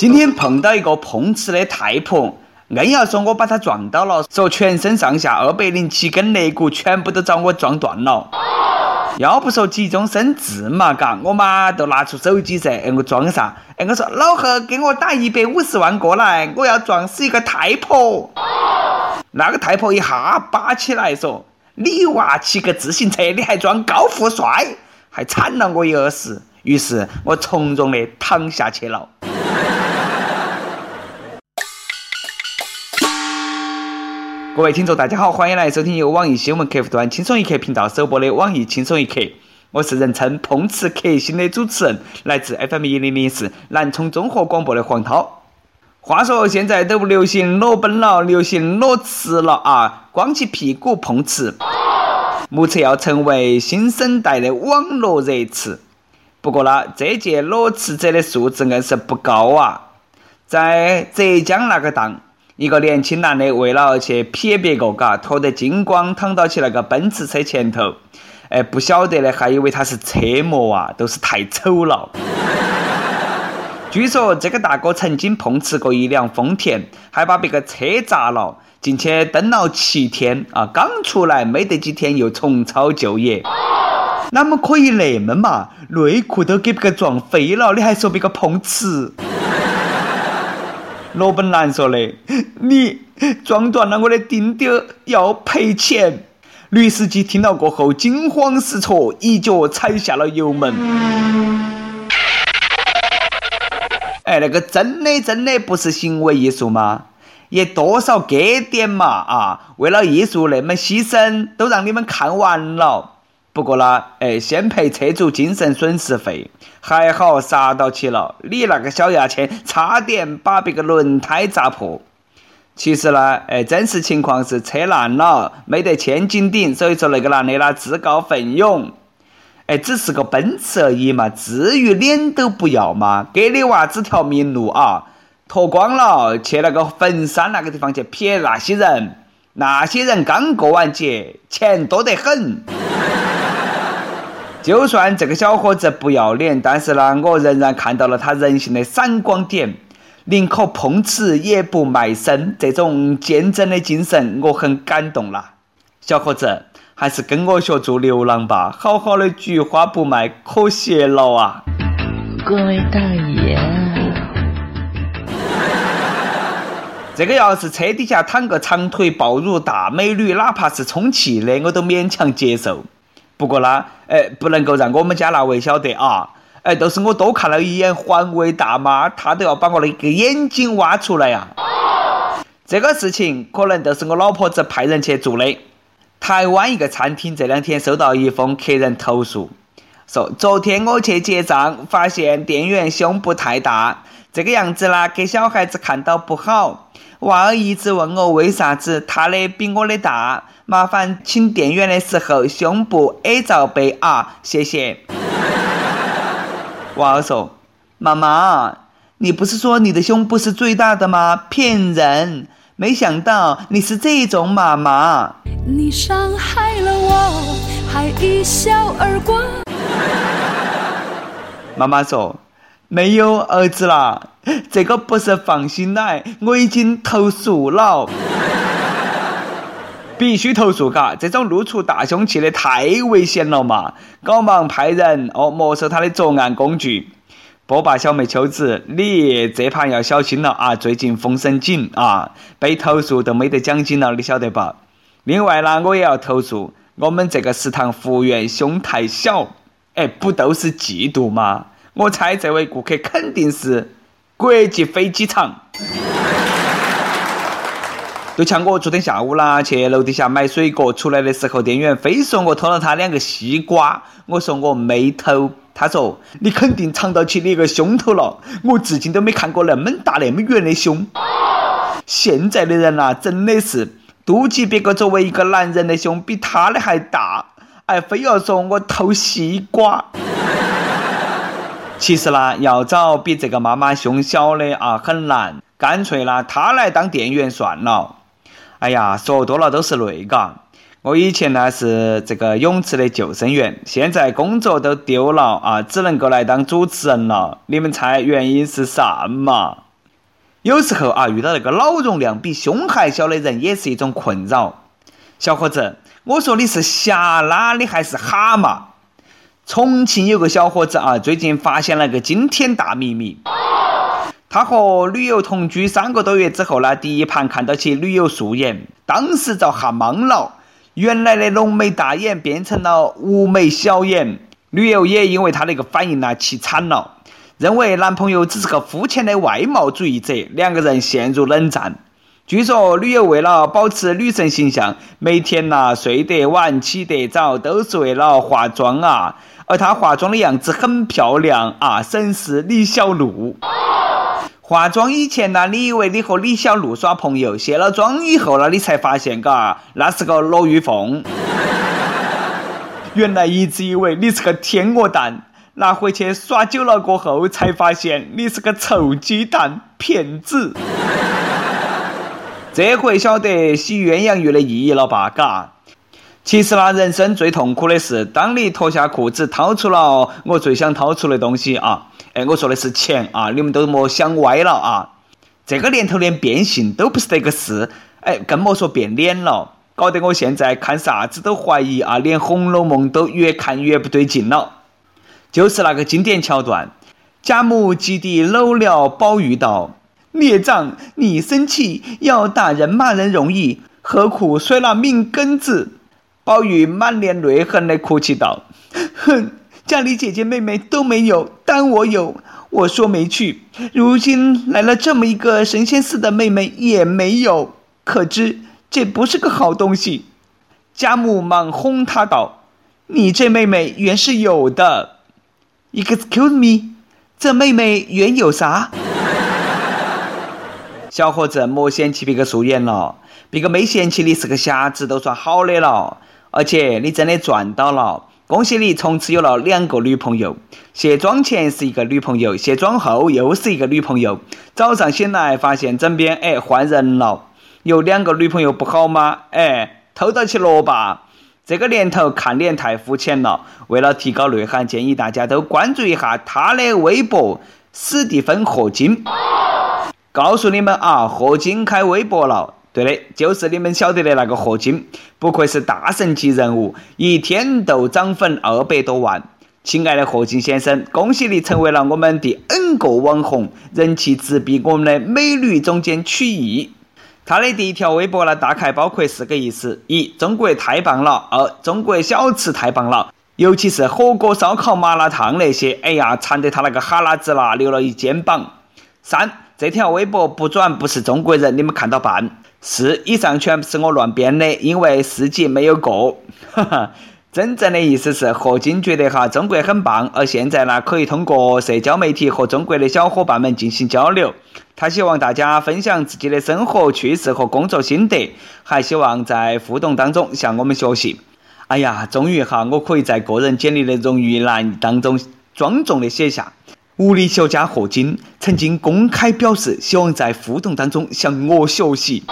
今天碰到一个碰瓷的太婆，硬要说我把她撞到了，说全身上下二百零七根肋骨全部都遭我撞断了。要不说急中生智嘛，嘎，我妈都拿出手机噻，哎，我装啥？哎，我说老何，给我打一百五十万过来，我要撞死一个太婆。那个太婆一下扒起来说：“你娃骑个自行车，你还装高富帅，还铲了我一耳屎。”于是我从容的躺下去了。各位听众，大家好，欢迎来收听由网易新闻客户端轻松一刻频道首播的《网易轻松一刻》，我是人称碰瓷克星的主持人，来自 FM 一零零四南充综合广播的黄涛。话说现在都不流行裸奔了，流行裸辞了啊！光起屁股碰瓷，目测要成为新生代的网络热词。不过呢，这届裸辞者的素质硬是不高啊！在浙江那个档。一个年轻男的为了去撇别个，嘎，脱得精光，躺到起那个奔驰车前头，哎，不晓得的还以为他是车模啊，都是太丑了。据说这个大哥曾经碰瓷过一辆丰田，还把别个车砸了，进去蹲了七天啊，刚出来没得几天又重操旧业。哪么可以那么嘛？内裤都给别个撞飞了，你还说别个碰瓷？罗本兰说的：“你撞断了我的钉钉，要赔钱。”女司机听到过后惊慌失措，一脚踩下了油门。哎，那个真的真的不是行为艺术吗？也多少给点嘛啊！为了艺术那么牺牲，都让你们看完了。不过呢，哎，先赔车主精神损失费，还好刹到起了。你那个小牙签，差点把别个轮胎砸破。其实呢，哎，真实情况是车烂了，没得千斤顶，所以说那个男的呢自告奋勇。哎，只是个奔驰而已嘛，至于脸都不要吗？给你娃指条明路啊，脱光了去那个坟山那个地方去撇那些人，那些人刚过完节，钱多得很。就算这个小伙子不要脸，但是呢，我仍然看到了他人性的闪光点。宁可碰瓷也不卖身，这种坚贞的精神，我很感动啦。小伙子，还是跟我学做流浪吧，好好的菊花不卖，可惜了啊！各位大爷，这个要是车底下躺个长腿暴乳大美女，哪怕是充气的，我都勉强接受。不过呢，哎，不能够让我们家那位晓得啊！哎，都是我多看了一眼环卫大妈，她都要把我的一个眼睛挖出来呀！这个事情可能都是我老婆子派人去做的。台湾一个餐厅这两天收到一封客人投诉，说昨天我去结账，发现店员胸部太大，这个样子啦给小孩子看到不好。娃儿一直问我为啥子他的比我的大。麻烦请店员的时候胸部 A 罩杯啊，谢谢。娃儿说：“妈妈，你不是说你的胸部是最大的吗？骗人！没想到你是这种妈妈。”你伤害了我，还一笑而过。妈妈说：“没有儿子啦，这个不是放心奶，我已经投诉了。”必须投诉，嘎！这种露出大胸器的太危险了嘛！赶忙派人哦没收他的作案工具。波霸小妹秋子，你这盘要小心了啊！最近风声紧啊，被投诉都没得奖金了，你晓得吧？另外呢，我也要投诉我们这个食堂服务员胸太小。哎，不都是嫉妒吗？我猜这位顾客肯定是国际飞机场。就像我昨天下午啦，去楼底下买水果，出来的时候，店员非说我偷了他两个西瓜，我说我没偷，他说你肯定藏到起你一个胸头了，我至今都没看过那么大那么圆的胸。现在的人呐，真的是妒忌别个作为一个男人的胸比他的还大，还，非要说我偷西瓜。其实呢，要找比这个妈妈胸小的啊很难，干脆呢，她来当店员算了。哎呀，说多了都是泪嘎！我以前呢是这个泳池的救生员，现在工作都丢了啊，只能够来当主持人了。你们猜原因是啥嘛？有时候啊，遇到那个脑容量比胸还小的人，也是一种困扰。小伙子，我说你是虾拉的还是蛤蟆？重庆有个小伙子啊，最近发现了个惊天大秘密。他和女友同居三个多月之后呢，第一盘看到起女友素颜，当时遭吓懵了。原来的浓眉大眼变成了无眉小眼，女友也因为他那个反应呢气惨了。认为男朋友只是个肤浅的外貌主义者，两个人陷入冷战。据说女友为了保持女神形象，每天呐睡得晚起得早，都是为了化妆啊。而她化妆的样子很漂亮啊，神似李小璐。化妆以前呢，你以为你和李小璐耍朋友，卸了妆以后呢，你才发现，嘎，那是个罗玉凤。原来一直以为你是个天鹅蛋。拿回去耍久了过后，才发现你是个臭鸡蛋骗子。这回晓得洗鸳鸯浴的意义了吧？嘎。其实呢，人生最痛苦的是，当你脱下裤子，掏出了我最想掏出的东西啊！哎，我说的是钱啊！你们都莫想歪了啊！这个年头连变性都不是这个事，哎，更莫说变脸了，搞得我现在看啥子都怀疑啊，连《红楼梦》都越看越不对劲了。就是那个经典桥段，贾母急地搂了宝玉道：“孽障，你生气要打人骂人容易，何苦摔了命根子？”宝玉满脸泪痕的哭泣道：“ 哼，家里姐姐妹妹都没有，但我有。我说没去，如今来了这么一个神仙似的妹妹也没有，可知这不是个好东西。”贾母忙哄他道：“你这妹妹原是有的。” Excuse me，这妹妹原有啥？小伙子莫嫌弃别个素颜了，别个没嫌弃你是个瞎子都算好的了。而且你真的赚到了，恭喜你从此有了两个女朋友。卸妆前是一个女朋友，卸妆后又是一个女朋友。早上醒来发现枕边哎换人了，有两个女朋友不好吗？哎，偷到起萝卜。这个年头看脸太肤浅了，为了提高内涵，建议大家都关注一下他的微博史蒂芬·霍金。告诉你们啊，霍金开微博了，对的，就是你们晓得的那个霍金，不愧是大神级人物，一天都涨粉二百多万。亲爱的霍金先生，恭喜你成为了我们第 N 个网红，人气直逼我们的美女总监曲艺。他的第一条微博呢，大概包括四个意思：一、中国太棒了；二、中国小吃太棒了，尤其是火锅、烧烤、麻辣烫那些，哎呀，馋得他那个哈喇子啦流了一肩膀。三、这条微博不转不是中国人，你们看到办。四、以上全部是我乱编的，因为四级没有过。哈哈。真正的意思是，霍金觉得哈中国很棒，而现在呢可以通过社交媒体和中国的小伙伴们进行交流。他希望大家分享自己的生活趣事和工作心得，还希望在互动当中向我们学习。哎呀，终于哈我可以在个人简历的荣誉栏当中庄重的写下：物理学家霍金曾经公开表示，希望在互动当中向我学习。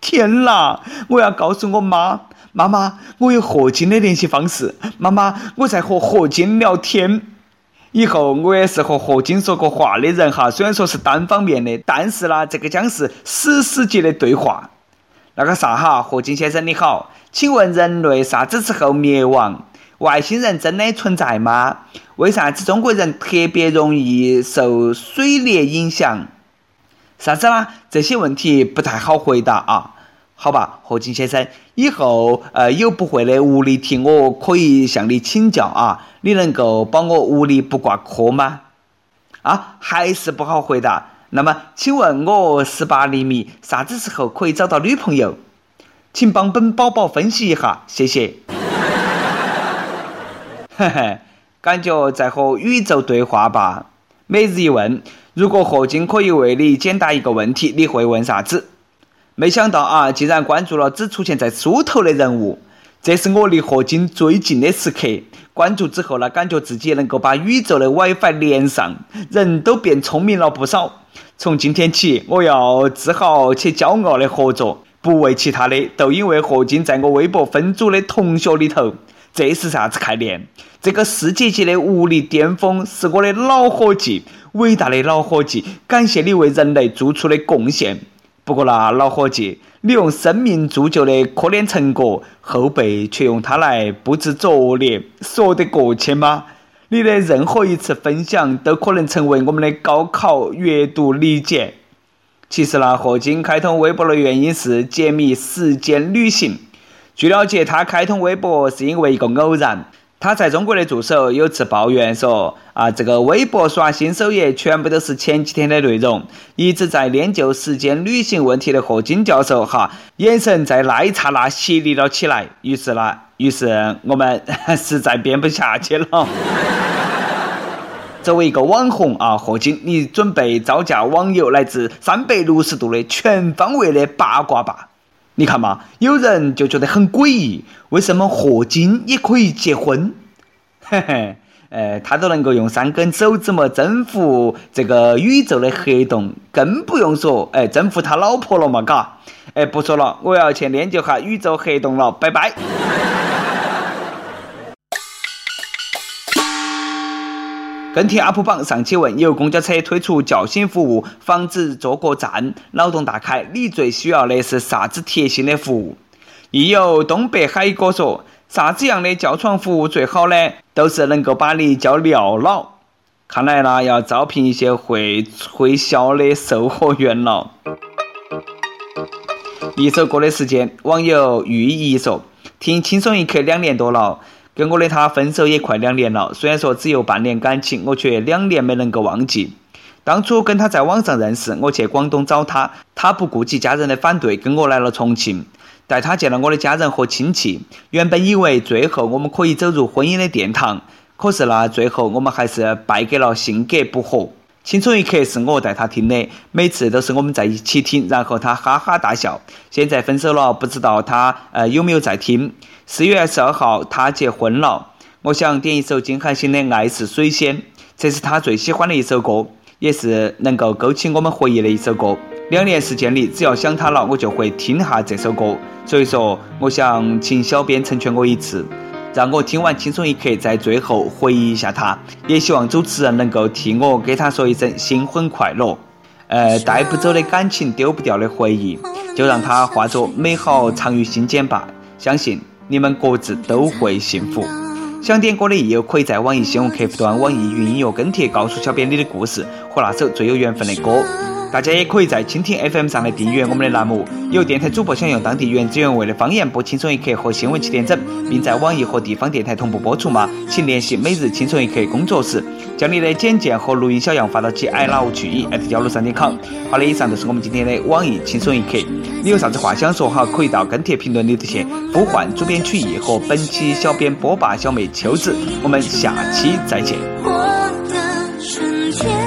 天哪！我要告诉我妈。妈妈，我有霍金的联系方式。妈妈，我在和霍金聊天。以后我也是和霍金说过话的人哈，虽然说是单方面的，但是呢，这个将是史诗级的对话。那个啥哈，霍金先生你好，请问人类啥子时候灭亡？外星人真的存在吗？为啥子中国人特别容易受水裂影响？啥子啦？这些问题不太好回答啊。好吧，何金先生，以后呃有不会的物理题，我可以向你请教啊。你能够帮我物理不挂科吗？啊，还是不好回答。那么，请问我十八厘米啥子时候可以找到女朋友？请帮本宝宝分析一下，谢谢。嘿嘿，感觉在和宇宙对话吧。每日一问：如果霍金可以为你解答一个问题，你会问啥子？没想到啊，竟然关注了只出现在书头的人物，这是我离霍金最近的时刻。关注之后呢，感觉自己能够把宇宙的 WiFi 连上，人都变聪明了不少。从今天起，我要自豪且骄傲的合作，不为其他的，都因为霍金在我微博分组的同学里头。这是啥子概念？这个世界级的物理巅峰是我的老伙计，伟大的老伙计，感谢你为人类做出的贡献。不过啦，老伙计，你用生命铸就的科研成果，后辈却用它来布置作业，说得过去吗？你的任何一次分享，都可能成为我们的高考阅读理解。其实呢，霍金开通微博的原因是解密时间旅行。据了解，他开通微博是因为一个偶然。他在中国的助手有次抱怨说：“啊，这个微博刷新首页全部都是前几天的内容。”一直在研究时间旅行问题的霍金教授哈，眼神在那一刹那犀利了起来。于是呢，于是我们 实在编不下去了。作为一个网红啊，霍金，你准备招架网友来自三百六十度的全方位的八卦吧？你看嘛，有人就觉得很诡异，为什么霍金也可以结婚？嘿 嘿，哎，他都能够用三根手指么征服这个宇宙的黑洞，更不用说哎征服他老婆了嘛，嘎？哎，不说了，我要去研究下宇宙黑洞了，拜拜。跟帖 UP 榜上期问：有公交车推出叫醒服务，防止坐过站，脑洞大开。你最需要的是啥子贴心的服务？亦有东北海哥说：啥子样的叫床服务最好呢？都是能够把你叫尿了。看来呢，要招聘一些会推销的售货员了。一首歌的时间，网友玉怡说：听轻松一刻两年多了。跟我的他分手也快两年了，虽然说只有半年感情，我却两年没能够忘记。当初跟他在网上认识，我去广东找他，他不顾及家人的反对，跟我来了重庆，带他见了我的家人和亲戚。原本以为最后我们可以走入婚姻的殿堂，可是呢，最后我们还是败给了性格不合。青春一刻是我带他听的，每次都是我们在一起听，然后他哈哈大笑。现在分手了，不知道他呃有没有在听？四月二十二号他结婚了，我想点一首金海心的《爱是水仙》，这是他最喜欢的一首歌，也是能够勾起我们回忆的一首歌。两年时间里，只要想他了，我就会听下这首歌。所以说，我想请小编成全我一次。让我听完轻松一刻，在最后回忆一下他，也希望主持人能够替我给他说一声新婚快乐。呃，带不走的感情，丢不掉的回忆，就让它化作美好藏于心间吧。相信你们各自都会幸福。想点歌的益友可以在网易新闻客户端、网易云音乐跟帖，告诉小编你的故事和那首最有缘分的歌。大家也可以在蜻蜓 FM 上来订阅我们的栏目。有电台主播想用当地原汁原味的方言播《轻松一刻》和新闻七点整，并在网易和地方电台同步播出吗？请联系每日轻松一刻工作室，将你的简介和录音小样发到其 i love 去一 at 幺六三点 com。好的，以上就是我们今天的网易轻松一刻。你有啥子话想说哈？可以到跟帖评论里头去呼唤主编曲艺和本期小编波霸小妹秋子。我们下期再见。要为你改